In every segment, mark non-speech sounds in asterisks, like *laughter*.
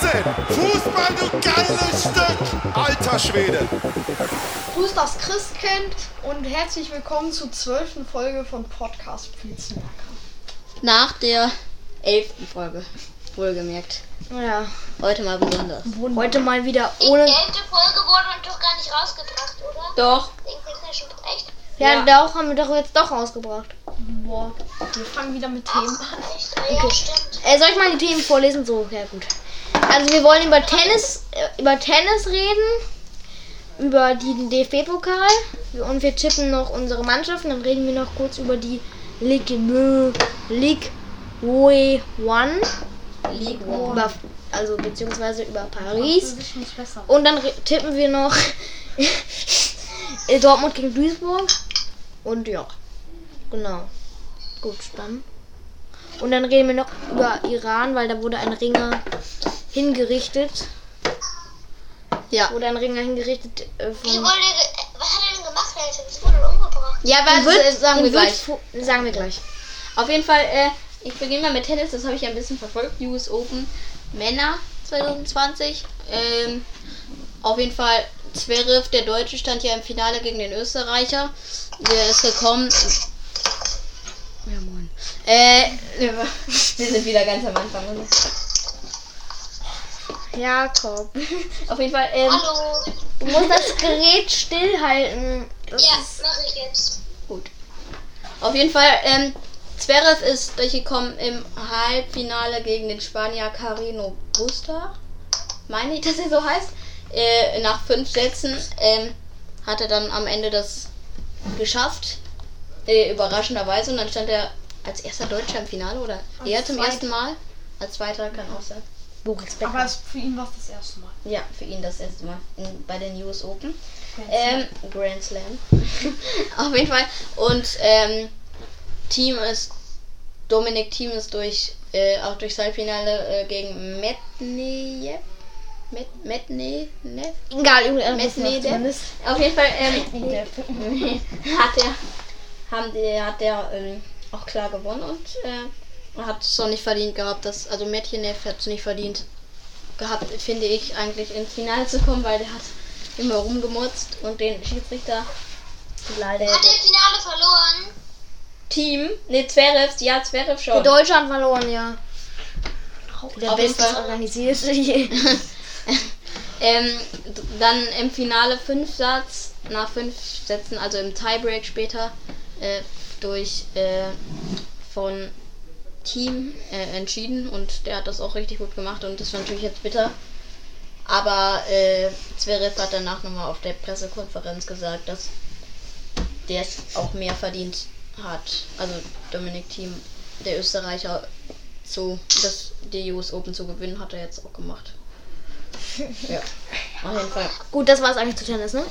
Wahnsinn. Fußball, du geiles Stück. Alter Schwede. Grüß das Christkind und herzlich willkommen zur zwölften Folge von Podcast Blitzmerker. Nach der elften Folge. Wohlgemerkt. Ja, Heute mal besonders. heute mal wieder Die ohne. elfte Folge wurde doch gar nicht rausgebracht, oder? Doch. Wegen technischen Echt? Ja, Ja. doch haben wir doch jetzt doch rausgebracht. Boah, wir fangen wieder mit Themen an. Echt? Ah, Ja, stimmt. Äh, soll ich mal die Themen vorlesen? So, ja gut. Also wir wollen über Tennis, äh, über Tennis reden, über den DFB-Pokal und wir tippen noch unsere Mannschaften. Dann reden wir noch kurz über die Ligue Mö- Ligue One, League über, also beziehungsweise über Paris. Und dann tippen wir noch *laughs* Dortmund gegen Duisburg. Und ja, genau. Gut, dann. Und dann reden wir noch über Iran, weil da wurde ein Ringer hingerichtet. Ja. Wurde ein Ringer hingerichtet äh, Wie von. wurde, ge- was hat er denn gemacht, Alter? Das wurde umgebracht. Ja, was Wird- äh, sagen wir gleich. Sagen wir gleich. Auf jeden Fall, äh, ich beginne mal mit Tennis, das habe ich ja ein bisschen verfolgt. US Open Männer 2020. Ähm, auf jeden Fall, Zverev, der Deutsche, stand ja im Finale gegen den Österreicher. Der ist gekommen. Ja, moin. Äh, *laughs* wir sind wieder ganz am Anfang. oder? Jakob. *laughs* Auf jeden Fall, ähm, Hallo. Du musst das Gerät stillhalten. Das Ja, ist, mache ich jetzt. Gut. Auf jeden Fall, ähm, Zverev ist durchgekommen im Halbfinale gegen den Spanier Carino Busta. Meine ich, dass er so heißt. Äh, nach fünf Sätzen ähm, hat er dann am Ende das geschafft. Äh, überraschenderweise. Und dann stand er als erster Deutscher im Finale oder eher zum ersten Mal. Als zweiter kann auch sein. Boris Becker. Aber es, für ihn war es das erste Mal. Ja, für ihn das erste Mal in, bei den US Open. Ähm, Grand Slam. *laughs* Auf jeden Fall. Und ähm, Team ist, Dominik Team ist durch, äh, auch durchs Halbfinale äh, gegen Medvedev. Met, Medvedev? Egal, irgendein Medvedev. Auf jeden Fall ähm, *laughs* *laughs* hat er, haben die, hat der ähm, auch klar gewonnen und äh, hat es auch nicht verdient gehabt. Dass, also Medvedev hat es nicht verdient gehabt, finde ich, eigentlich ins Finale zu kommen, weil der hat immer rumgemutzt und den Schiedsrichter leider Hat er im Finale verloren? Team, ne Zverev, ja Zverev schon. Deutschland verloren, ja. Der Fall. organisiert. *laughs* Ähm, dann im Finale fünf Satz, nach fünf Sätzen, also im Tiebreak später, äh, durch äh, von Team äh, entschieden und der hat das auch richtig gut gemacht und das war natürlich jetzt bitter. Aber äh, Zverev hat danach nochmal auf der Pressekonferenz gesagt, dass der es auch mehr verdient hat. Also Dominik Team, der Österreicher, so das die US Open zu gewinnen, hat er jetzt auch gemacht. *laughs* Ja, auf jeden Fall. Gut, das war's eigentlich zu Tennis, ne?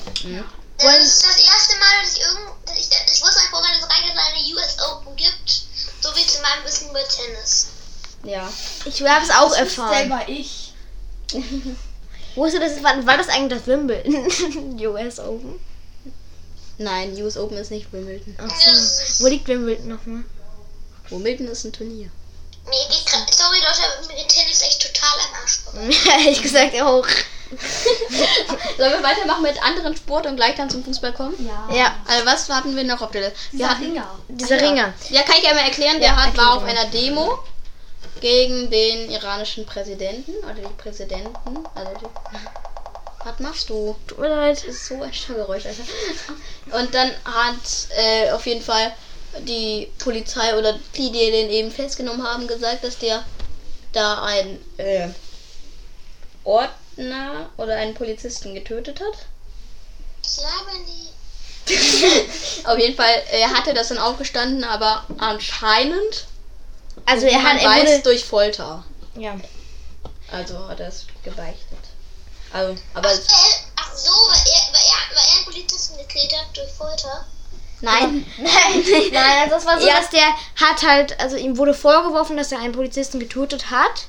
Das ist das erste Mal, dass ich irgend... Dass ich, ich wusste vorher, dass es eigentlich eine US Open gibt. So wie zu meinem Wissen über Tennis. Ja. Ich habe es auch erfahren. Selber ich. *laughs* Wusste das, war, war das eigentlich das Wimbledon? *laughs* US Open? Nein, US Open ist nicht Wimbledon. Achso. Wo liegt Wimbledon nochmal? Wimbledon ist ein Turnier. Mir geht grad, sorry Leute, aber mir geht Tennis echt total am Arsch. *laughs* Ehrlich gesagt auch. *laughs* Sollen wir weitermachen mit anderen Sport und gleich dann zum Fußball kommen? Ja. Ja, Also was hatten wir noch auf der Liste? Wir hatten, Ringer. dieser Ringer. ja, kann ich einmal erklären, der Ja, hat, war auf einer Demo gegen den iranischen Präsidenten oder die Präsidenten. Also die, *laughs* was machst du? Tut mir leid. Das ist so ein Störgeräusch, Alter. *laughs* Und dann hat äh, auf jeden Fall die Polizei oder die, die den eben festgenommen haben, gesagt, dass der da ein äh, Ordner oder einen Polizisten getötet hat. Das labern die. Auf jeden Fall, er hatte das dann aufgestanden, aber anscheinend, Also er hat, er weiß, wurde, durch Folter. ja. Also hat er es gebeichtet. Also, aber Ach, weil, ach so, weil er, weil, er, weil er einen Polizisten gekillt hat durch Folter. *laughs* nein. Nein, also das war so, Ja. dass der hat halt, also ihm wurde vorgeworfen, dass er einen Polizisten getötet hat.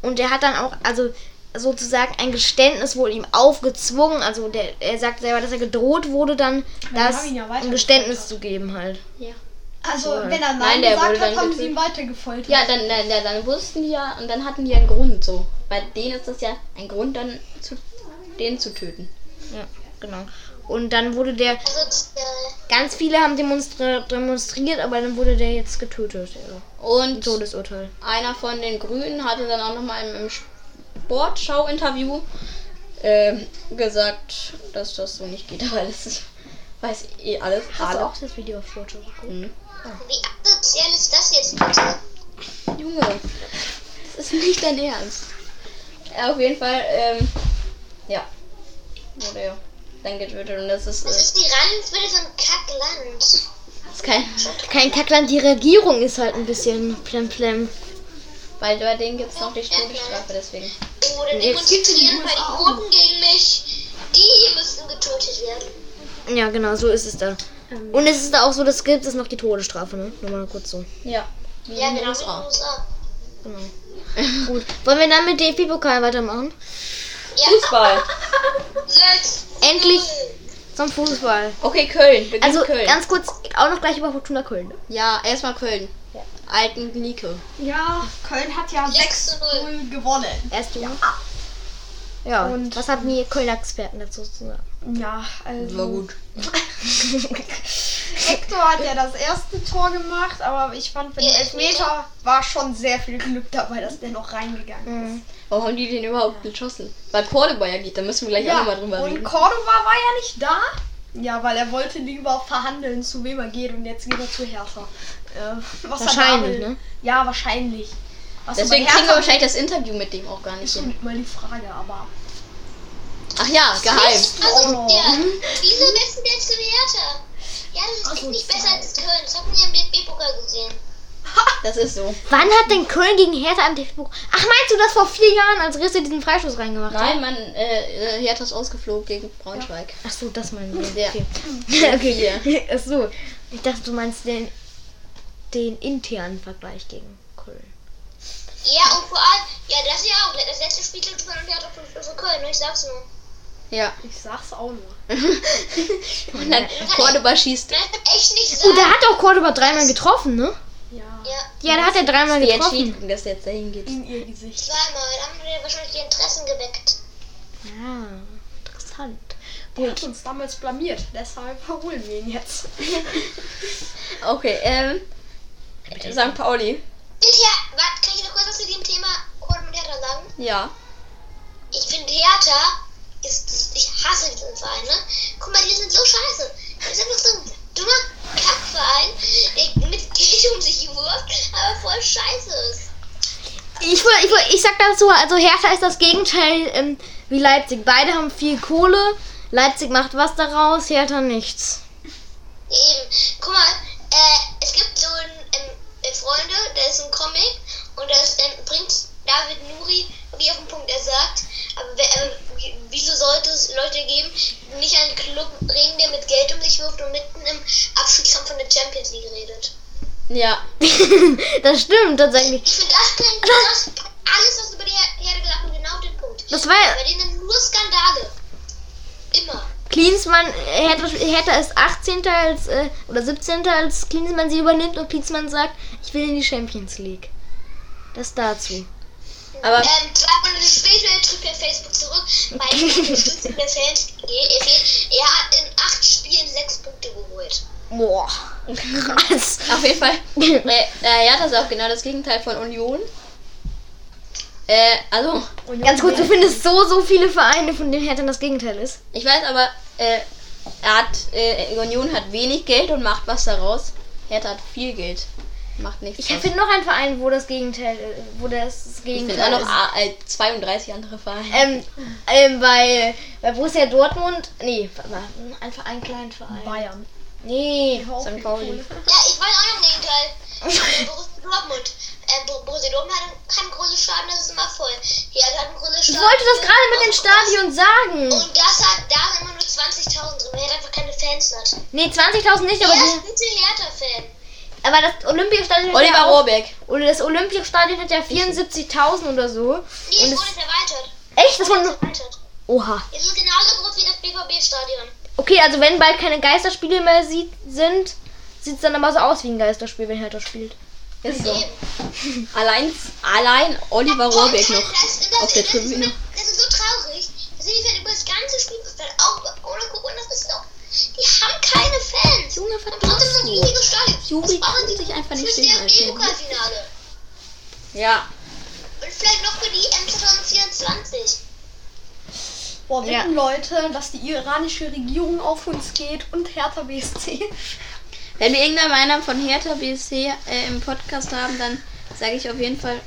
Und er hat dann auch, also sozusagen ein Geständnis wohl ihm aufgezwungen. Also der, er sagt selber, dass er gedroht wurde, dann die das ja ein Geständnis zu geben halt. Also, So. wenn er Nein, Nein, der gesagt wurde hat, dann haben sie ihn weitergefoltert. Ja, dann, dann, dann, dann wussten die ja und dann hatten die einen Grund so. Bei denen ist das ja ein Grund, dann zu, den zu töten. Ja, genau. Und dann wurde der, Also, äh, ganz viele haben demonstra demonstriert, aber dann wurde der jetzt getötet. Ja. Und Todesurteil. einer von den Grünen hatte dann auch nochmal im, im Sportschau-Interview ähm, gesagt, dass das so nicht geht, *laughs* weil das ist, weiß eh alles. Hast du alle. auch das Video auf Foto geguckt? Mhm. wie asozial ist das jetzt bitte? Junge, das ist nicht dein Ernst. Ja, auf jeden Fall, ähm, ja, wurde ja dann getötet und das ist, äh, Das ist die so ein Kackland. ist kein, Kein Kackland, die Regierung ist halt ein bisschen plemplem. Weil bei denen gibt es noch die Todesstrafe, deswegen. Oh, Nee, sie in demonstrieren den die USA Quoten gegen mich. Die müssen getötet werden. Ja, genau, so ist es da. Und es ist da auch so, das gibt es noch die Todesstrafe, ne? Nur mal kurz so. Ja, wie Ja, den genau, den USA. USA. Genau. *laughs* Gut. Wollen wir dann mit DFB-Pokal weitermachen? Ja, Fußball. *laughs* Endlich zum Fußball. Okay, Köln. Beginn Also Köln. ganz kurz, auch noch gleich über Fortuna Köln. ja, erstmal Köln. Alten Gnike. Ja, Köln hat ja Sechs zu null. 6-0 gewonnen. Erst ja. Ja, Und- was haben die Kölner-Experten dazu zu sagen? Ja, also. War gut. *laughs* Hector hat ja das erste Tor gemacht, aber ich fand, für den Elfmeter war schon sehr viel Glück dabei, dass der noch reingegangen ist. Warum haben die den überhaupt geschossen? Weil Cordoba ja geht, da müssen wir gleich auch nochmal drüber und reden. Cordoba war ja nicht da. Ja, weil er wollte lieber verhandeln, zu wem er geht und jetzt geht er zu Hertha. Äh, was Wahrscheinlich, ne? Ja, wahrscheinlich. Was Deswegen kriegen wir wahrscheinlich das Interview mit dem auch gar nicht ist hin. mal die Frage, aber. Ach ja, geheim. Also, Oh. ja. Wieso wechseln der zu Hertha? Ja, das ist echt nicht besser als Köln. Das hat man ja im DFB-Pokal gesehen. Das ist so. Wann hat denn Köln gegen Hertha am DFB? Ach, meinst du das vor vier Jahren, als Risse diesen Freistoß reingemacht hat? Nein, man, äh, äh, Hertha ist ausgeflogen gegen Braunschweig. Ach so, das meinen wir. Ja. Okay. *laughs* okay. Ach so. Ich dachte, du meinst den, den internen Vergleich gegen Köln. Ja, und vor allem, ja, das ist ja auch. Das letzte Spiel von Hertha für, für Köln, ne? ich sag's nur. Ja. Ich sag's auch nur. *laughs* Und dann Cordoba schießt. Nein, echt nicht Oh, sagen. der hat auch Cordoba dreimal getroffen, ne? Ja. Ja, Ja, da hat er dreimal Die getroffen. Entschädigung, dass der jetzt dahin geht. In ihr Gesicht. zweimal. Da haben wir wahrscheinlich die Interessen geweckt. Ja, interessant. Der hat uns damals blamiert, deshalb holen wir ihn jetzt. *laughs* Okay, ähm. St. Pauli. Hinterher, warte, kann ich noch kurz was zu dem Thema Köln und Hertha sagen? Ja. Ich finde Hertha ist, ich hasse diesen Verein, ne? Guck mal, die sind so scheiße. Das ist einfach so ein dummer Kackverein, der mit Geld um sich wirft, aber voll scheiße ist. Ich, will- ich, will- ich sag dazu, also Hertha ist das Gegenteil ähm, wie Leipzig. Beide haben viel Kohle. Leipzig macht was daraus, Hertha nichts. Eben, guck mal, äh, es gibt so ein ähm, äh, Freunde, da ist ein Comic und das ähm, bringt David Nuri wie auf den Punkt, er sagt, aber wer- äh, wie- wieso sollte es Leute geben, die nicht einen Club reden, der mit Geld um sich wirft und mitten im Abstiegskampf von der Champions League redet? Ja. *laughs* das stimmt tatsächlich. Ich finde, das das kann alles, was über die Her- Herde gesagt wird, genau den Punkt. Das war Bei denen sind nur Skandale. Immer. Klinsmann, äh, Hertha, Hertha ist 18. als, äh, oder 17. als Klinsmann sie übernimmt und Klinsmann sagt, ich will in die Champions League. Das dazu. Aber Ähm, zwei Monate später tritt er Facebook zurück, weil *laughs* der Fans geht. Er, er hat in acht Spielen sechs Punkte geholt. Boah. Krass. *laughs* auf jeden Fall. Äh, äh, ja, das ist auch genau das Gegenteil von Union. Äh, also, Ganz kurz, du findest so, so viele Vereine, von denen Hertha das Gegenteil ist. ich weiß aber, äh, er hat, äh, Union hat wenig Geld und macht was daraus. Hertha hat viel Geld. Macht nichts. Ich finde noch einen Verein, wo das Gegenteil, äh, wo das Ich Gegenteil finde auch ist. noch ah, äh, 32 andere Vereine. Ähm, ähm, bei, bei Borussia Dortmund, nee, warte, einfach einen kleinen Verein. Bayern. Nee, St. Pauli. Ja, ich weiß auch noch im Gegenteil. *laughs* Borussia Dortmund. Dortmund hat, ein- ein großes Stadion, das ist immer voll. Hier hat ein großes Ich Stadion. wollte das gerade mit dem Stadion sagen. Und das hat, da sind immer nur 20.000 drin, weil er einfach keine Fans hat. Nee, 20.000 nicht, aber, Er ist bitte Hertha-Fan. aber das Olympiastadion hat Oliver ja Rohrbeck. oder das Olympiastadion hat ja 74.000 oder so. Nee, es wurde erweitert. Echt? Das Es wurde erweitert. Oha. Es ist genauso groß wie das BVB-Stadion. Okay, also wenn bald keine Geisterspiele mehr sieht, sind, sieht es dann aber so aus wie ein Geisterspiel, wenn Hertha spielt. Ist so. Eben. Allein, allein Oliver Rohrbeck noch Das, das, auf der das, Tribüne. Das, das ist so traurig. Das ist über das ganze Spielfeld, auch ohne Corona, das ist doch. Die haben keine Fans. Junge, trotzdem machst so ein riesiges Stadion. Juri kann die sich einfach nicht für das. DFB-Pokalfinale? Ja. Und vielleicht noch für die M 2024. Boah, Ja. wetten Leute, dass die iranische Regierung auf uns geht und Hertha BSC. Wenn wir irgendeiner Meinung von Hertha BSC äh, im Podcast haben, dann sage ich auf jeden Fall,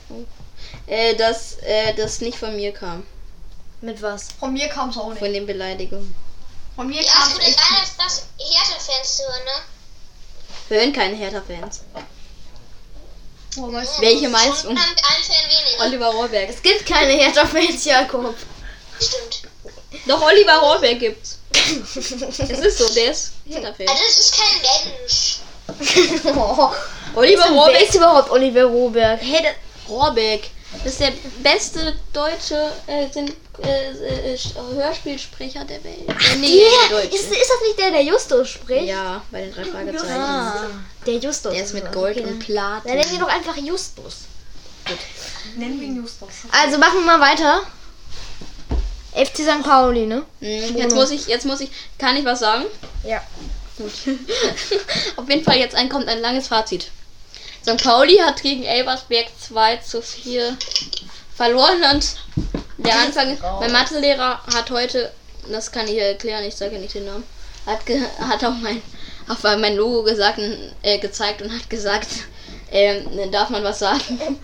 äh, dass äh, das nicht von mir kam. Mit was? Von mir kam es auch nicht. Von den Beleidigungen. Von mir Ja, kam es nicht. das Hertha-Fans hören, ne? Wir hören keine Hertha-Fans. Weißt du, Welche meinst du? Oliver Rohrbeck. Es gibt keine Hertha-Fans, Jakob. Stimmt. Doch, Oliver Rohrbeck gibt's. Es ist so, der ist Hertha-Fan. Also, das ist kein Mensch. oh, *laughs* Oliver wer Rohrbeck. ist überhaupt Oliver Roberg? Hey, der, Rohrbeck. Das ist der beste deutsche äh, äh, äh, Hörspielsprecher der Welt. Äh, nee, der ist, ist das nicht der, der Justus spricht? ja, bei den drei Fragezeichen. Ah, der Justus. Der ist mit. Gold Okay, und dann- Platin. Dann nennen wir doch einfach Justus. nennen wir ihn Justus. Also machen wir mal weiter. FC St. Pauli, ne? Hm, Jetzt muss ich, jetzt muss ich, kann ich was sagen? Ja. Gut. *laughs* Auf jeden Fall jetzt ein, kommt ein langes Fazit. St. Pauli hat gegen Elversberg 2 zu 4 verloren und der Anfang, mein Mathelehrer hat heute, das kann ich erklären, ich sage nicht den Namen, hat, ge, hat auch mein, auf mein Logo gesagt, äh, gezeigt und hat gesagt, ähm, darf man was sagen?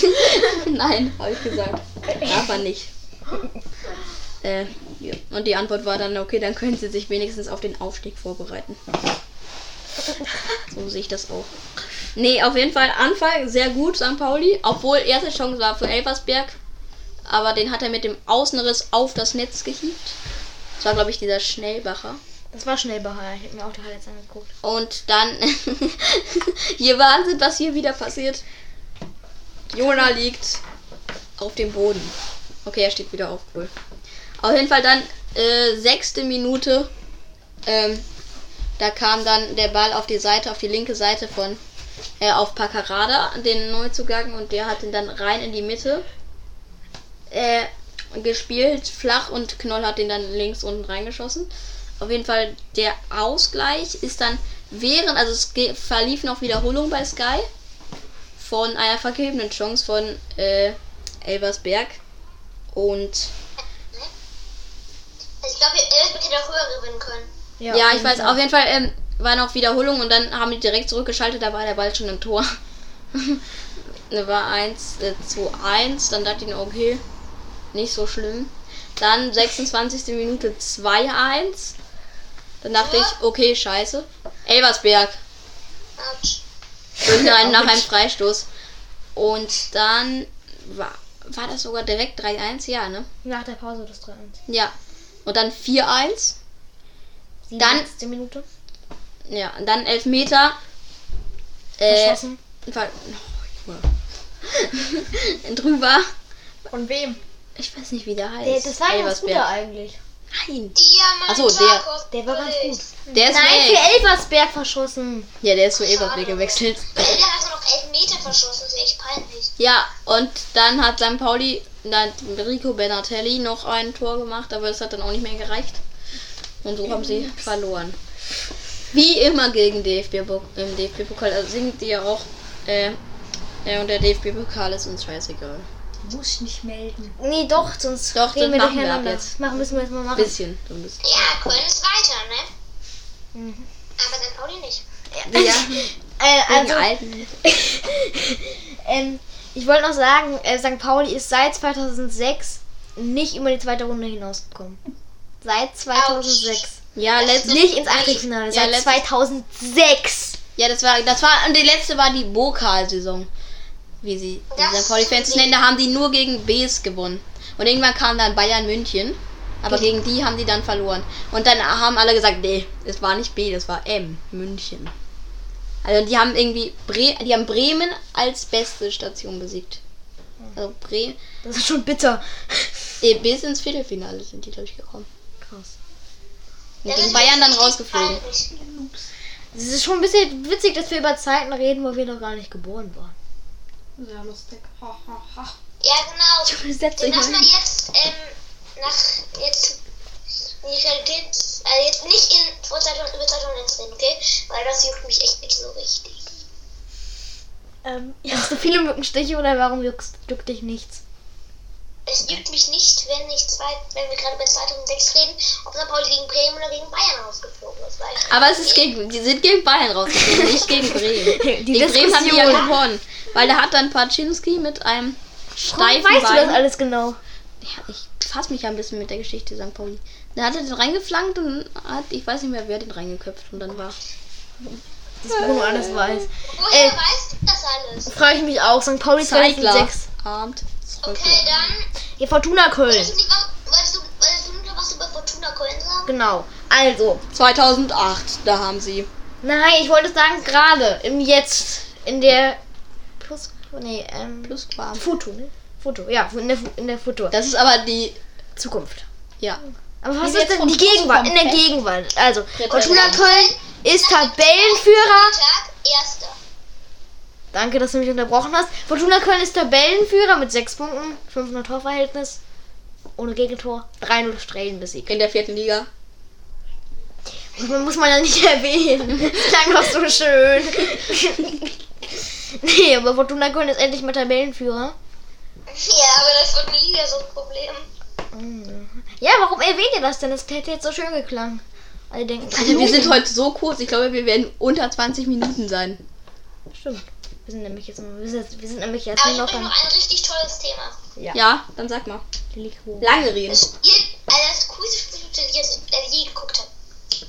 *laughs* Nein, habe ich gesagt. Darf man nicht. *laughs* Äh, ja. Und die Antwort war dann, okay, dann können sie sich wenigstens auf den Aufstieg vorbereiten. *laughs* So sehe ich das auch. Nee, auf jeden Fall Anfang sehr gut, St. Pauli. Obwohl erste Chance war für Elversberg. Aber den hat er mit dem Außenriss auf das Netz gehiebt. Das war, glaube ich, dieser Schnellbacher. Das war Schnellbacher. Ich habe mir auch die Highlights angeguckt. Und dann, *laughs* hier Wahnsinn, was hier wieder passiert. Jona liegt auf dem Boden. Okay, er steht wieder auf, cool. Auf jeden Fall dann, äh, sechste Minute. Ähm, da kam dann der Ball auf die Seite, auf die linke Seite von, äh, auf Paccarada, den Neuzugang, und der hat ihn dann rein in die Mitte äh, gespielt, flach, und Knoll hat den dann links unten reingeschossen. Auf jeden Fall der Ausgleich ist dann während, also es verlief noch Wiederholung bei Sky von einer vergebenen Chance von äh, Elversberg. Und Also, ich glaube, Elfsberg hätte auch höher gewinnen können. ja, auf ich weiß, Fall. auf jeden Fall ähm, war noch Wiederholung und dann haben die direkt zurückgeschaltet, da war der Ball schon im Tor. *laughs* da war 1, äh, 2-1, dann dachte ich, mir, okay, nicht so schlimm. Dann 26. Minute 2-1. Dann dachte ich, okay, scheiße. Elversberg. Autsch. Durch einen, *laughs* nach einem Freistoß. Und dann war, war das sogar direkt 3-1, ja, ne? Nach der Pause das 3-1. Ja. Und dann 4-1. Dann- 67. Minute. Ja, und dann Elfmeter. Äh, Verschossen. Ver oh, Junge. *laughs* drüber. Von wem? Ich weiß nicht, wie der heißt. Der, das war Elversberg. guter eigentlich. Nein. Diamant. Ach so, der- Der war ganz gut. Der ist Nein, für Elversberg verschossen. Ja, der ist zu Elversberg gewechselt. Der hat noch elf Meter verschossen, das ist echt peinlich. Ja, und dann hat St. Pauli, dann Rico Benatelli noch ein Tor gemacht, aber das hat dann auch nicht mehr gereicht. Und so haben sie verloren. Wie immer gegen DFB im DFB-Pokal. Also singt die ja auch. Äh, äh, und der DFB-Pokal ist uns scheißegal. Muss ich nicht melden. Nee, doch, sonst Doch, reden wir machen wir durcheinander. ab jetzt. Machen müssen wir jetzt mal machen. Bisschen. So ein bisschen. Ja, Köln ist weiter, ne? Aber St. Pauli nicht. Ja, *laughs* Äh, gegen also, *laughs* Alten. ähm, ich wollte noch sagen, äh, St. Pauli ist seit 2006 nicht über die zweite Runde hinausgekommen. Seit 2006. Ja, letztes Nicht ins Achtelfinale, Ja, seit letztes- 2006. Ja, das war, das war, und die letzte war die Pokalsaison. Wie sie, die Das St. Pauli-Fans nennen, da haben die nur gegen Bs gewonnen. Und irgendwann kam dann Bayern München. Aber gegen die haben die dann verloren. Und dann haben alle gesagt, nee, es war nicht B, das war M, München. Also die haben irgendwie Bre die haben Bremen als beste Station besiegt. Also Bremen. Das ist schon bitter. Bis ins Viertelfinale sind die, glaube ich, gekommen. Krass. Und gegen Bayern dann rausgeflogen. Es ist schon ein bisschen witzig, dass wir über Zeiten reden, wo wir noch gar nicht geboren waren. Sehr lustig. Ha, ha, ha. Ja, genau. Setzt Dann euch lass mal mal hin. jetzt ähm, nach jetzt in die Realität, äh, jetzt nicht in vor 2000, über 2019, okay? Weil das juckt mich echt nicht so richtig. Ähm, hast du viele Mückenstiche oder warum juckst, juckt dich nichts? Es juckt mich nicht, wenn ich zwei, wenn wir gerade bei 2006 reden, ob St. Pauli gegen Bremen oder gegen Bayern rausgeflogen ist. Weil Aber es ist gegen, die sind gegen Bayern rausgeflogen, nicht gegen Bremen. Die *laughs* gegen Bremen haben die ja gewonnen. Weil da hat dann Paczynski mit einem Warum steifen weißt du das Bein. alles genau? Ja, ich fasse mich ja ein bisschen mit der Geschichte St. Pauli. Da hat er den reingeflankt und hat, ich weiß nicht mehr, wer den reingeköpft und dann war. Das Bruno alles weiß. woher Äh, weißt du das alles? Frage ich mich auch. St. Pauli Zeitler. 2006. Abend. Okay, dann. Ja, Fortuna Köln. Wolltest du, nicht, wolltest du, wolltest du noch was über Fortuna Köln sagen? Genau. Also, 2008, da haben sie. nein, ich wollte sagen, gerade im Jetzt, in der Plus, nee, ähm, Plus Quam. Foto, ne? Foto, ja, in der, Fu- in der Foto. Das ist aber die. Zukunft. Ja. Aber was ist denn die Gegenwart? In der. Gegenwart. Also, Fortuna. Köln ist Tabellenführer. Erster. Danke, dass du mich unterbrochen hast. Fortuna Köln ist Tabellenführer mit 6 Punkten, 500 Torverhältnis, ohne Gegentor, 3-0 Strahlen besiegt. In der vierten Liga. Das muss man ja nicht *laughs* erwähnen. Klang doch so schön. *laughs* *laughs* nee, aber Fortuna Köln ist endlich mal Tabellenführer. Ja, aber das wird eine Liga so ein Problem. Ja, warum erwähnt ihr das denn? Das hätte jetzt so schön geklangen. Alle denken, Also wir sind heute so kurz, ich glaube, wir werden unter 20 Minuten sein. Stimmt. Wir sind nämlich jetzt, wir sind, wir sind nämlich jetzt Aber nur noch am noch ein richtig tolles Thema. ja. Ja, dann sag mal. Lange reden. Das Spiel, also das coolste Spiel, das ich jetzt äh, je geguckt habe.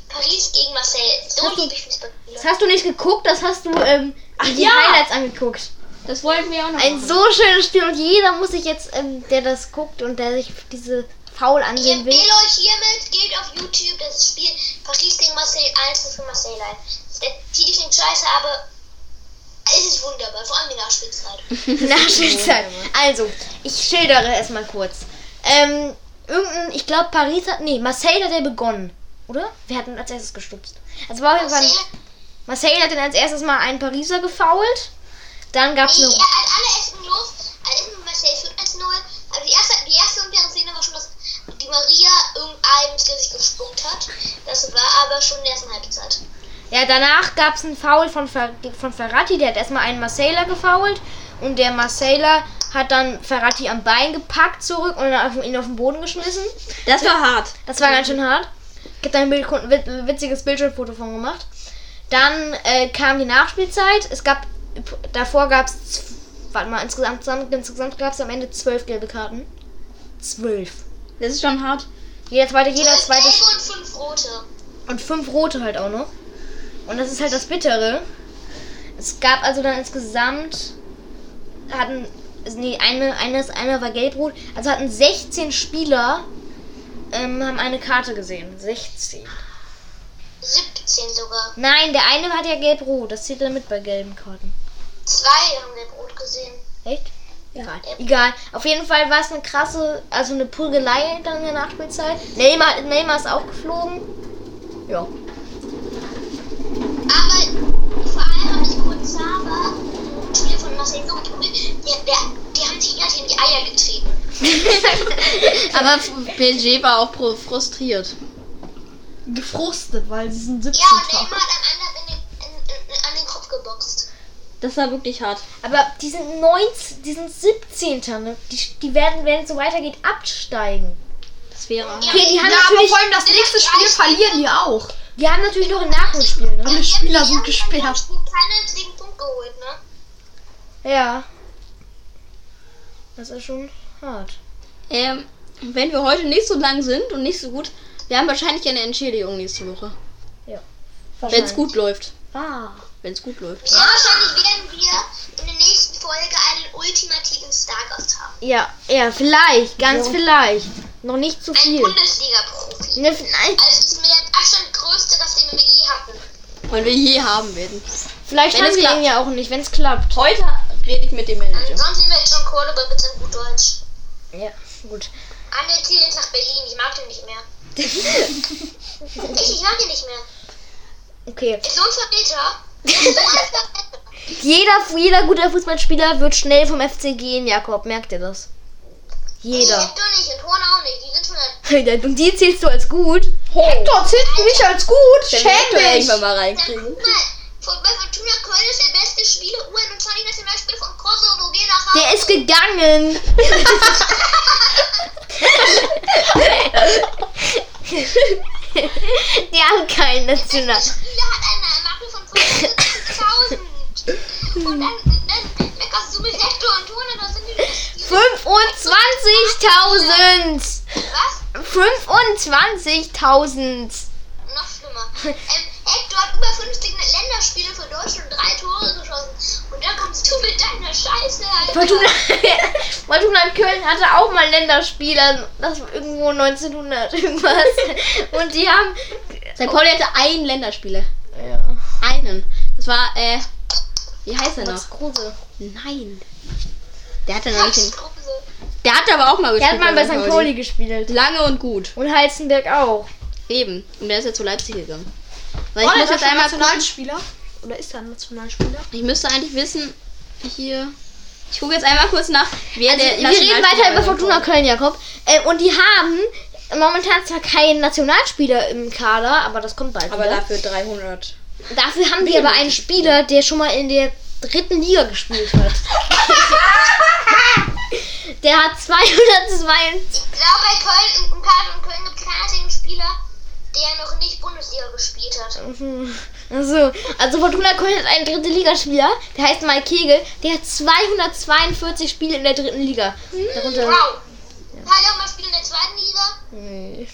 Paris gegen Marseille. So hast du- liebe ich Fußballspiele. Das hast du nicht geguckt, das hast du ähm, die ja. Highlights angeguckt. Das wollten wir auch noch Ein machen. so schönes Spiel und jeder muss sich jetzt, ähm, der das guckt und der sich diese Foul Ich ansehen will. empfehle euch hiermit, geht auf YouTube das Spiel Paris gegen Marseille 1 für Marseille ein. Der Titel klingt scheiße, aber es ist wunderbar, vor allem die Nachspielzeit. *laughs* *laughs* Nachspielzeit. Also, ich schildere es mal kurz. Ähm, irgendein, ich glaube Paris hat, nee, Marseille hat ja begonnen, oder? Wer hat denn als erstes gestupst? Also war irgendwann, Marseille, Marseille hat dann als erstes mal einen Pariser gefoult. Dann gab es eine, ja, als alle essen los, als essen Marseille führt 1-0. Also die erste, die erste und deren Szene war schon, dass die Maria irgendeinem ins Gesicht gespuckt hat. Das war aber schon in der ersten Halbzeit. ja, danach gab es einen Foul von, Fer, von Ferrati, der hat erstmal einen Marseiller gefoult und der Marseiller hat dann Ferrati am Bein gepackt zurück und auf, ihn auf den Boden geschmissen. Das war hart. Das war ganz schön hart. Ich habe da ein Bild, ein witziges Bildschirmfoto von gemacht. Dann äh, kam die Nachspielzeit. Es gab davor gab es warte mal insgesamt insgesamt gab es am Ende zwölf gelbe Karten. Zwölf. Das ist schon hart. Jeder zweite, jeder zweite und fünf rote. und fünf rote halt auch noch. Und das ist halt das Bittere. Es gab also dann insgesamt hatten also nee, eine eines einer war gelb-rot, also hatten 16 Spieler ähm, haben eine Karte gesehen. 16. 17 sogar. Nein, der eine hat ja gelb-rot. Das zählt dann mit bei gelben Karten. Zwei haben wir rot gesehen. Echt? Egal. Egal. Auf jeden Fall war es eine krasse, also eine Prügelei dann in der Nachspielzeit. Neymar, Neymar ist auch geflogen. Ja. Aber vor allem habe ich kurz Saba, ein Spieler von geprügelt. Der, der, die haben sich in die Eier getreten. *laughs* Aber PSG war auch pro- frustriert. Gefrustet, weil sie sind 17. Ja, und Neymar hat einem anderen in den, in, in, an den Kopf geboxt. Das war wirklich hart. Aber die sind 19, die sind 17. Ne? Die, die werden, wenn es so weitergeht, absteigen. Das wäre hart. Okay, die haben Ja, aber natürlich, vor allem das nächste Spiel verlieren die auch. die haben natürlich noch ein Nachholspiel, ne? Alle Spieler sind Die haben gesperrt. keinen einzigen Punkt geholt, ne? Ja. Das ist schon hart. Ähm, wenn wir heute nicht so lang sind und nicht so gut, wir haben wahrscheinlich eine Entschädigung nächste Woche. Wenn es gut läuft. Ah. wenn es gut läuft. Ja, wahrscheinlich werden wir in der nächsten Folge einen ultimativen Stargast haben. Ja, ja, vielleicht, ganz vielleicht. Noch nicht zu Ein viel. Bundesliga-Profi. Ne, vielleicht Also das ist mir der Abstand größte den wir je hatten. Und wir je haben werden. vielleicht Wenn haben es wir klappt. ihn ja auch nicht, wenn es klappt. Heute rede ich mit dem Manager. Ansonsten wäre John Cordoba mit seinem gut Deutsch. Ja, gut. Anne zieht jetzt nach Berlin. Ich mag den nicht mehr. Ich, ich mag ihn nicht mehr. Okay. Ist so ein Verräter. Jeder, jeder guter Fußballspieler wird schnell vom FC gehen, Jakob. Merkt ihr das? Jeder. Hector nicht und Horn auch nicht. Die sind schon *laughs* Und die zählst du als gut? Hector zählt mich als gut. Schäm dich. irgendwann mal reinkriegen. Mal, von, bei Fortuna Köln ist der beste Spieler, U21-Nationalspieler von Kosovo. Geh nach Hause. Der ist gegangen. *laughs* Die haben keinen National. Der Spieler hat eine Marke von 75.000. Und dann, dann meckerst du mit Hector und Tone, da sind die, die 25.000. Was? 25.000. Noch schlimmer. Ähm, Hector hat über 50 Länderspiele für Deutschland und drei Tore geschossen. Und dann kommst du mit deiner Scheiße, Alter. Fortuna, *laughs* Fortuna Köln hatte auch mal Länderspieler. Das war irgendwo 1900 irgendwas. *laughs* Und die haben. St. Pauli hatte einen Länderspieler. Ja. Einen. Das war, äh, wie heißt er noch? Max Kruse. Nein. Der hatte noch nicht den. Der hat aber auch mal Der gespielt. hat mal bei St. St. Pauli gespielt. Lange und gut. Und Heizenberg auch. Eben. Und der ist jetzt zu Leipzig gegangen. Weil ich der muss jetzt einmal gucken. Nationalspieler? Oder ist er ein Nationalspieler? Ich müsste eigentlich wissen, hier. Ich gucke jetzt einmal kurz nach, wer der Also, Wir reden weiter über. Fortuna Köln, Jakob. Äh, und die haben momentan zwar keinen Nationalspieler im Kader, aber das kommt bald Aber wieder. dafür 300. Dafür haben die aber einen Spieler, der schon mal in der dritten Liga gespielt hat. *laughs* der hat 202. Ich glaube, bei Köln, im Kader von Köln gibt es keinen einzigen Spieler, der noch nicht Bundesliga gespielt hat. Also, also Fortuna Köln hat einen dritte Ligaspieler, der heißt Mike Kegel, der hat 242 Spiele in der dritten Liga. Darunter. Wow. Hat er auch mal Spiele in der zweiten Liga? Nee,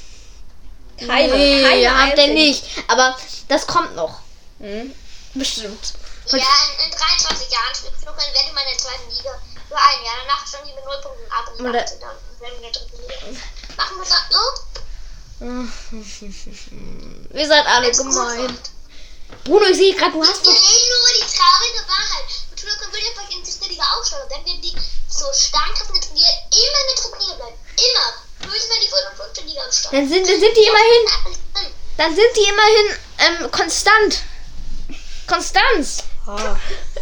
Keine. nee hat er nicht. Aber das kommt noch. Hm? Bestimmt. Ja, in, in 23 Jahren spielt Köln werden wir in der zweiten Liga. Für ein Jahr. Danach standen die mit 0 Punkten ab und dann werden wir in der dritten Liga. Machen wir das so? *laughs* Ihr seid alle Wenn's gut gemein. wird. Bruno, ich sehe gerade, du hast Wir doch. reden nur über die traurige Wahrheit. Fortuna Köln will einfach in die dritte Liga aufsteigen. Und dann werden die so stark in der dritten Liga immer in der dritten Liga bleiben. Immer. Höchstens wenn die vierte und fünfte Liga aufsteigen. Dann sind, dann sind die immerhin. Dann sind die immerhin ähm, konstant. Konstanz.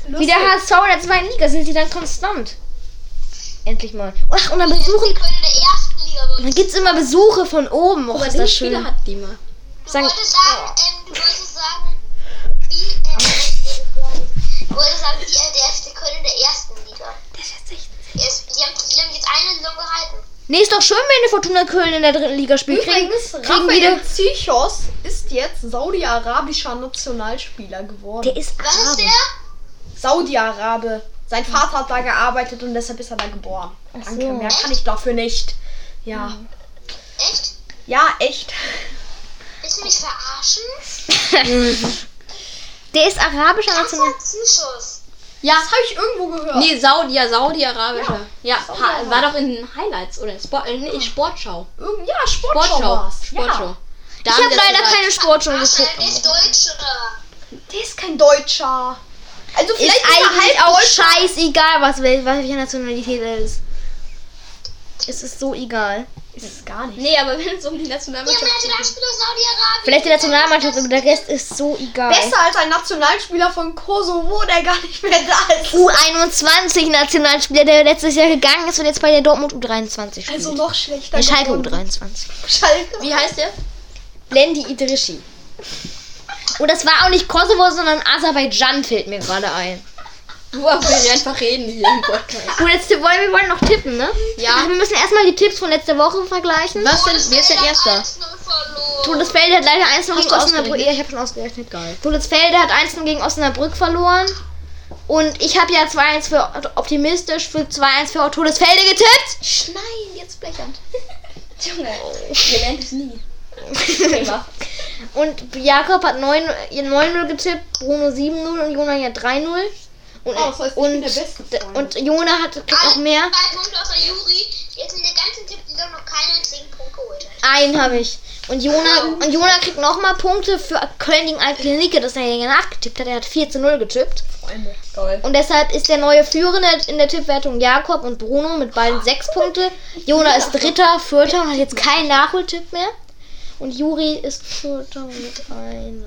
Wie der HSV in der zweiten Liga sind sie dann konstant. Endlich mal. Ach, und dann besuchen. Die wollen. Dann gibt's immer Besuche von oben. Aber ist die das schön. hat die mal. Du Sagen- wolltest sagen, ähm, du wolltest sagen, wie, ähm, du wolltest sagen, wie, äh, der FC Köln in der ersten Liga. Das ist echt- die, haben, die haben jetzt eine Saison gehalten. Nee, ist doch schön, wenn die Fortuna Köln in der dritten Liga spielt. Kriegen, Übrigens, kriegen wieder. Raphael Zichos ist jetzt saudi-arabischer Nationalspieler geworden. Der ist Was ist Arabe. der? Saudi-Arabe. Sein Vater hat da gearbeitet und deshalb ist er da geboren. Danke, so. mehr kann ich dafür nicht. Ja. Echt? Ja, echt. Willst du mich verarschen? *laughs* Der ist arabischer National. Zuschuss. Ja. Das habe ich irgendwo gehört. Nee, Saudi, ja, Saudi-Arabischer. Ja, ha, Saudi-Arabischer. war doch in Highlights oder Sport, äh, nee, Sportschau. Irgend, ja, Sportschau, Sportschau. Sportschau. Ja. Da Ich habe leider keine Sportschau geguckt. der ist Deutsch, oder? Der ist kein Deutscher. Also Ist vielleicht ist er eigentlich auch scheißegal, was, wel- welche Nationalität er ist. Es ist so egal. Ist es gar nicht. Nee, aber *laughs* wenn es um die Nationalmannschaft geht. Nationalspieler aus Saudi-Arabien. Vielleicht die Nationalmannschaft, aber der Rest ist so egal. Besser als ein Nationalspieler von Kosovo, der gar nicht mehr da ist. U21 Nationalspieler, der letztes Jahr gegangen ist und jetzt bei der Dortmund U23 spielt. Also noch schlechter. der Schalke geworden. U23. Schalke. Wie heißt der? Blendi Idrischi. Und das war auch nicht Kosovo, sondern Aserbaidschan fällt mir gerade ein. Worüber wir einfach reden hier im Podcast. Und jetzt wollen wir wollen noch tippen, ne? Ja. Ach, wir müssen erstmal die Tipps von letzter Woche vergleichen. Was denn? Wer ist denn Erster? 1-0 verloren. Todesfelde hat leider 1 gegen du Osnabrück. Ja, ich habe schon ausgerechnet. Geil. Todesfelde hat 1 gegen Osnabrück verloren. Und ich habe ja 2-1 für optimistisch für 2-1 für Todesfelde getippt. Nein, jetzt blechern. *laughs* Junge, wir lernen es nie. Und Jakob hat 9 ihr 9-0 getippt, Bruno 7-0 und Jona ja 3-0. Und, Oh, das heißt, und, und Jona hat kriegt noch mehr. Zwei Punkte außer Juri, der jetzt in der ganzen Tippsaison noch keinen einzigen Punkt geholt hat. Einen habe ich. Und Jona, und Jona kriegt nochmal Punkte für Köln gegen Altklinike, das er ja nachgetippt hat. Er hat 4 zu 0 getippt. Freunde. Toll. Und deshalb ist der neue Führende in der Tippwertung Jakob und Bruno mit beiden 6 Punkte. Jona ist Dritter, Vierter und hat jetzt keinen Nachholtipp mehr. Und Juri ist Vierter mit einem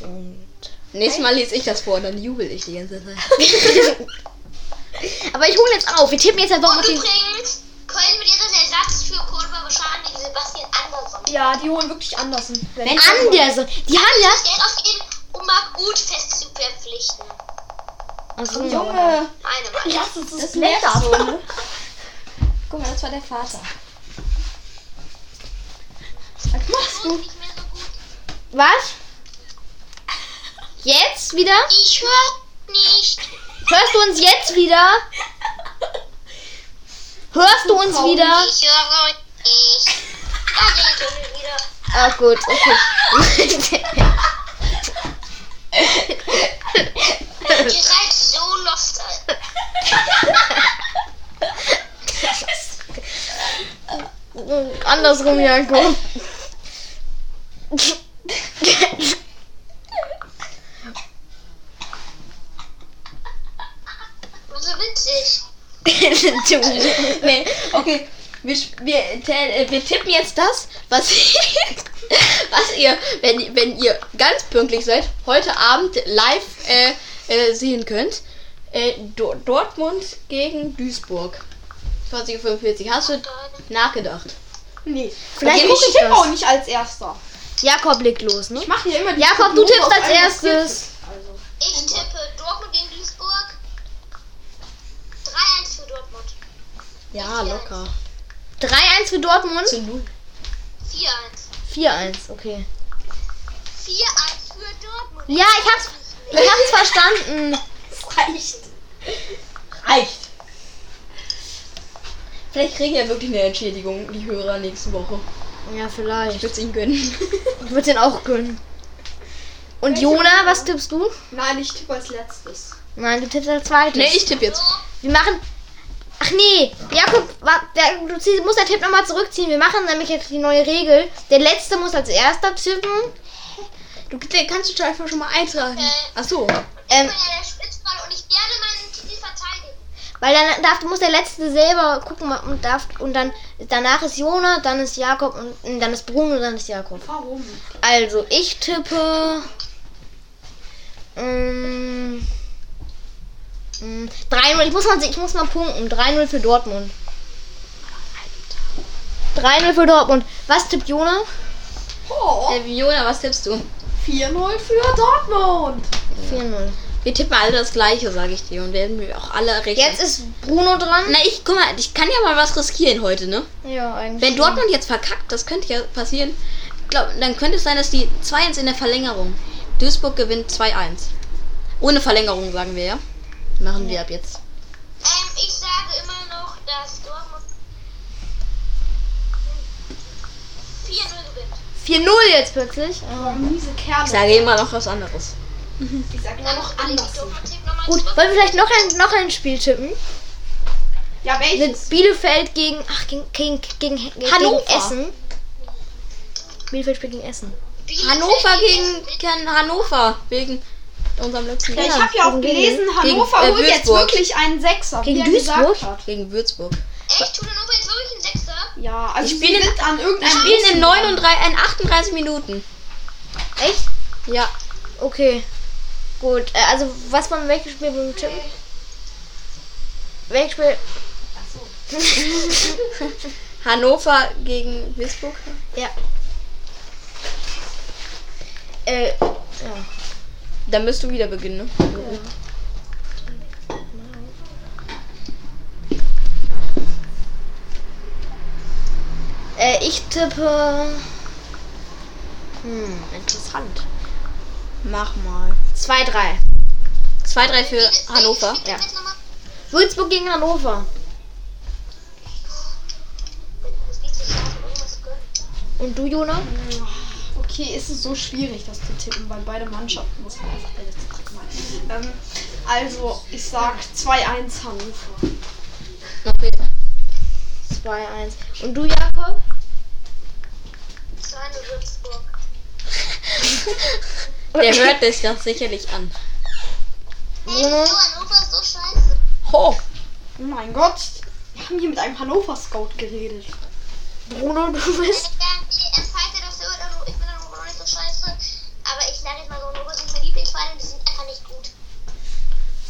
Punkt. Nächstes Mal lese ich das vor und dann jubel ich die ganze Zeit. *laughs* Aber ich hole jetzt auf. Wir tippen jetzt einfach Und auf die. übrigens, Köln mit ihrem Ersatz für Kurva wahrscheinlich Sebastian Andersson. Ja, die holen wirklich Andersen. Wenn Anderson. Die haben ja. Das Geld ausgeben, um mal gut fest zu verpflichten. Also, Junge, Meine Meinung. lass uns das, Das Blatt du, ne? Guck mal, das war der Vater. Was machst du? So was? Jetzt wieder? Ich höre nicht. Hörst du uns jetzt wieder? Hörst du uns wieder? Ich höre nicht. Ah, gut, okay. Ihr seid so lost. Andersrum, Jakob. So witzig. du. Nee, okay. Wir, wir, äh, wir tippen jetzt das, was, *laughs* was ihr, wenn, wenn ihr ganz pünktlich seid, heute Abend live äh, äh, sehen könnt. Äh, Do Dortmund gegen Duisburg. 2045. Hast du nachgedacht? Nee. Vielleicht ich guck ich tippe auch nicht als erster. Jakob legt los, ne? Ich mache hier immer die Jakob, du tippst als erstes. Also. Ich tippe Dortmund gegen Duisburg. 3-1 für Dortmund. Ja, locker. 3-1 für Dortmund. Zu null. 4-1. 4-1, okay. 4-1 für Dortmund. Ja, ich hab's, ich hab's verstanden. *laughs* Reicht. Reicht. Vielleicht kriegen ja wirklich eine Entschädigung, die Hörer nächste Woche. Ja, Ich vielleicht. würde es ihnen gönnen. *laughs* Ich würde den auch gönnen. Und Jona, was tippst du? Nein, ich tippe als letztes. Nein, du tippst als zweites. nee, ich tippe jetzt. Wir machen. Ach nee, Jakob, du musst der Tipp nochmal zurückziehen. Wir machen nämlich jetzt die neue Regel. Der letzte muss als erster tippen. Du kannst du schon einfach schon mal eintragen. Äh. Ach so. Ähm, Ich bin ja der Spitzball und ich werde meinen. Weil dann darf, muss der letzte selber gucken und darf und dann danach ist Jona, dann ist Jakob und, dann ist Bruno, dann ist Jakob. Warum? Also ich tippe. Ähm, ähm, 3-0. Ich muss mal, ich muss mal punkten. 3-0 für Dortmund. 3-0 für Dortmund. Was tippt Jona? Oh, Äh, Viola, was tippst du? 4-0 für Dortmund. 4-0. Wir tippen alle das gleiche, sage ich dir. Und werden wir auch alle recht. Jetzt ist Bruno dran. Na, ich, guck mal, ich kann ja mal was riskieren heute, ne? Ja, eigentlich. Wenn Dortmund jetzt verkackt, das könnte ja passieren. Glaub, dann könnte es sein, dass die 2-1 in der Verlängerung. Duisburg gewinnt 2-1. Ohne Verlängerung, sagen wir ja. Machen wir ab jetzt. Ähm, ich sage immer noch, dass Dortmund 4-0 gewinnt. 4-0 jetzt plötzlich. Oh, miese Kerle. Ich sage immer noch was anderes. Ich sag immer noch anders. ich Gut, wollen wir vielleicht noch ein, noch ein Spiel tippen? Ja, Mit welches? Bielefeld gegen, ach, gegen, gegen, gegen, gegen Hannover. Essen. Bielefeld spielt gegen Essen. Bielefeld Hannover gegen, gegen Hannover. Wegen unserem letzten Ja, ich habe ja auch gegen gelesen, Gegen, Hannover äh, holt jetzt wirklich einen Sechser, Gegen wie er Duisburg? Gegen Würzburg. Echt? Tut Hannover jetzt wirklich ein Sechster? Ja, also die spielen in- an irgendeinem spielen in, Außen- 39, in 38 Minuten. Echt? Ja. Okay. Gut. Äh, also, was von welches Spiel wir tippen? Welches Spiel? *laughs* Hannover gegen Würzburg. Ja. Äh, ja. Dann müsst du wieder beginnen, ne? Äh, ich tippe. Hm, interessant. Mach mal. 2-3. 2-3 für Hannover. Ja. Würzburg gegen Hannover. Und du, Jona? Okay, ist es so schwierig, das zu tippen, weil beide Mannschaften muss man einfach alles tippen. Ähm, also, ich sag 2-1 Hannover. Okay. 2-1. Und du, Jakob? 2 Würzburg. *laughs* Der hört das doch sicherlich an. Ey, wieso Hannover ist so scheiße? Ho! Oh mein Gott, wir haben hier mit einem Hannover Scout geredet. Bruno, du bist. Das also ich bin Hannover noch nicht so scheiße. Aber ich sage jetzt mal so, Hannover sind meine Lieblingsvereine und die sind einfach nicht gut.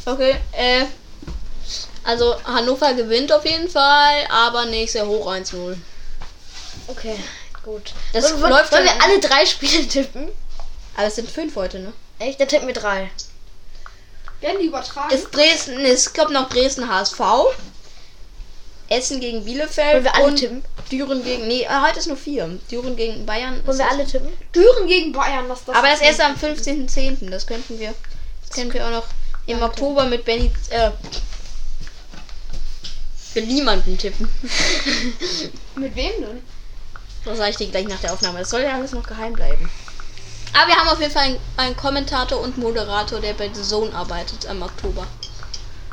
Okay, äh. Also Hannover gewinnt auf jeden Fall, aber nicht sehr hoch 1-0. Okay, gut. Das wollen, läuft wollen wir alle drei Spiele tippen? Aber es sind fünf heute, ne? Echt? Dann tippen wir drei. Werden die übertragen? Es Dresden, es kommt noch Dresden HSV. Essen gegen Bielefeld. Wollen wir alle und tippen? Düren gegen. Nee, äh, heute ist nur vier. Düren gegen Bayern. Wollen ist wir das- alle tippen? Düren gegen Bayern, das das Aber das ist erst am 15.10. Das könnten wir. Das können wir auch noch im Oktober mit Benny. Äh, für niemanden tippen. *laughs* Mit wem denn? Das sage ich dir gleich nach der Aufnahme. Das soll ja alles noch geheim bleiben. Aber wir haben auf jeden Fall einen, einen Kommentator und Moderator, der bei The Zone arbeitet im Oktober.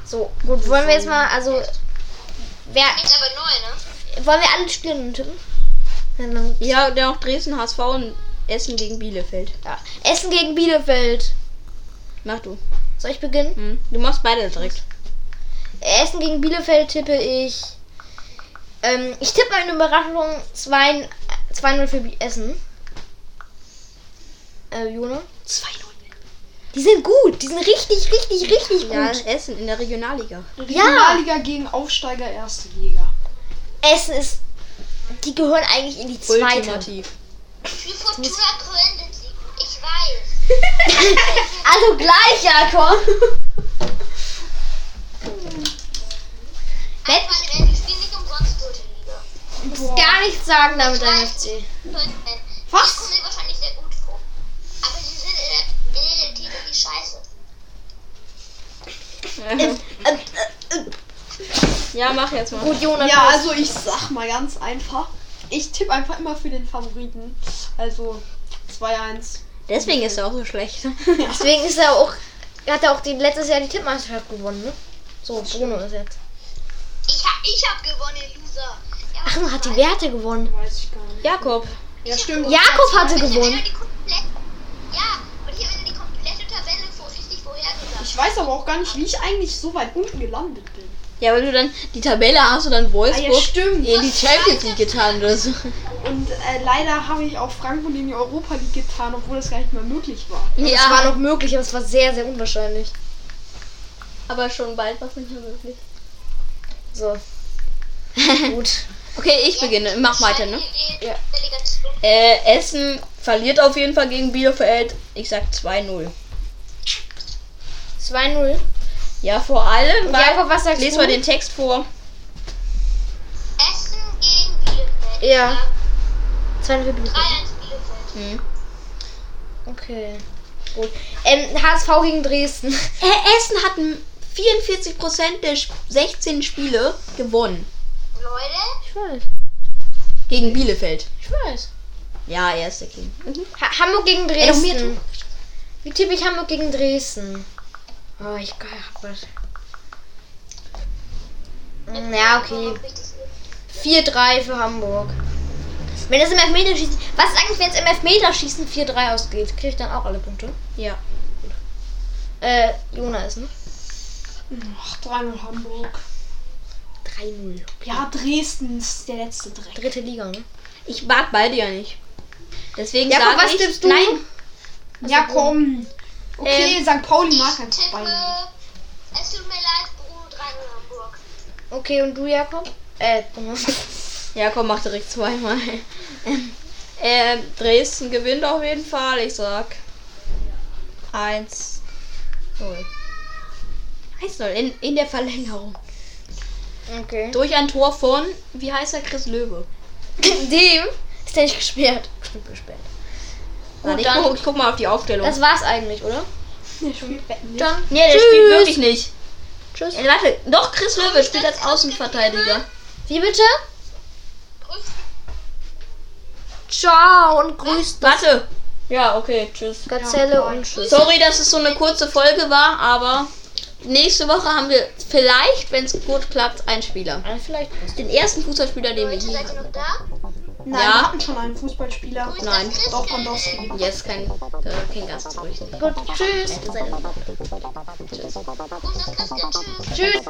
So, gut, wollen wir jetzt mal, also. Wer, Jetzt aber neu, ne? wollen wir alle Spiele tippen? Ja, der auch Dresden HSV und Essen gegen Bielefeld. ja. Essen gegen Bielefeld. Mach du. Soll ich beginnen? Hm. Du machst beide direkt. Essen gegen Bielefeld tippe ich. Ähm, ich tippe eine Überraschung 2 2-0 für Essen. Äh, Juna? 2-0. Die sind gut. Die sind richtig, richtig, richtig Ja, gut. Essen in der Regionalliga. Regionalliga gegen Aufsteiger erste Liga. Essen ist. Die gehören eigentlich in die zweite. Ultimativ. Fortuna Köln sind sie. Ich weiß. *laughs* Also gleich, Jakob. Einfach, die spielen nicht umsonst dritte Liga. Gar nichts sagen damit dein FC. Was? Ich komme wahrscheinlich sehr gut vor. Aber sie sind in der, in der Realität irgendwie scheiße. Ja, mach jetzt mal. Gut, Jonas. Ja, also ich sag mal ganz einfach. Ich tippe einfach immer für den Favoriten. Also 2-1. Deswegen ist er auch so schlecht. *laughs* Deswegen ist er auch. Hat er auch die, letztes Jahr die Tippmeisterschaft gewonnen, ne? So, Bruno ist jetzt. Ich hab, ich hab gewonnen, Loser. Ja, Ach, man hat die Werte gewonnen. Weiß ich gar nicht. Jakob. Ja, stimmt. Jakob hatte gewonnen. immer die komplette, ja, und ich habe immer die komplette Tabelle vor, richtig vorhergesagt. Ich weiß aber auch gar nicht, wie ich eigentlich so weit unten gelandet bin. Ja, weil du dann die Tabelle hast und dann Wolfsburg Ah, ja, stimmt. in die Champions League getan oder so. Und äh, leider habe ich auch Frankfurt in die Europa League getan, obwohl das gar nicht mehr möglich war. Ja. Es war noch möglich, aber es war sehr, sehr unwahrscheinlich. aber schon bald war es nicht mehr möglich. So. *laughs* Gut. Okay, ich beginne. Mach weiter, ne? Ja. Äh, Essen verliert auf jeden Fall gegen Bielefeld. Ich sag 2-0. 2-0. Ja, vor allem, Und weil, Jakob, was sagst les du? mal den Text vor. Essen gegen Bielefeld. Ja. 2-0 für Bielefeld. 3-1 Bielefeld. Hm. Okay. Gut. Ähm, HSV gegen Dresden. *laughs* Essen hat m- 44% der Sp- 16 Spiele gewonnen. Leute, Ich weiß. Gegen Bielefeld. Ich weiß. Ja, er ist der King. Mhm. Ha Hamburg gegen Dresden. Wie tippe ich Hamburg gegen Dresden? Oh, ich hab was. Mm, Ja, okay. richtig. 4-3 für Hamburg. Wenn es im Elfmeterschießen. Was ist eigentlich, wenn es im Elfmeterschießen 4-3 ausgeht? Kriege ich dann auch alle Punkte? Ja. Äh, Jonas, ne? Ach, 3-0 Hamburg. 3-0. Ja, Dresden ist der letzte Dreck. Dritte Liga, ne? Ich mag beide ja nicht. Deswegen Jakob, sage was ich... du? Nein. Ja, komm. Okay, Ähm, St. Pauli mag Ich einfach tippe, es tut mir leid, Bruno 3-0 Hamburg. Okay, und du, Jakob? Äh. *laughs* Jakob macht direkt zweimal. ähm, Dresden gewinnt auf jeden Fall. Ich sag 1 0. 1 0 in, in der Verlängerung. Okay. Durch ein Tor von, wie heißt er, Chris Löwe. *laughs* Dem ist der nicht gesperrt. Bestimmt gesperrt. Gut, dann guck, ich guck mal auf die Aufstellung. Das war's eigentlich, oder? *laughs* Der spielt nicht. Nee, der Tschüss. spielt wirklich nicht. Tschüss. Ey, warte, doch, Chris Löwe spielt als Außenverteidiger. Wie bitte? Ciao und grüßt. Warte. Ja, okay, tschüss. Gazelle ja. und tschüss. Sorry, dass es so eine kurze Folge war, aber nächste Woche haben wir vielleicht, wenn es gut klappt, einen Spieler. Vielleicht. Den ersten Fußballspieler, den wir hier haben. Nein, ja. wir hatten schon einen Fußballspieler. Nein. Doch, Gondowski. Yes, kein, äh, kein Gast zurück. Gut, tschüss. Tschüss. Tschüss.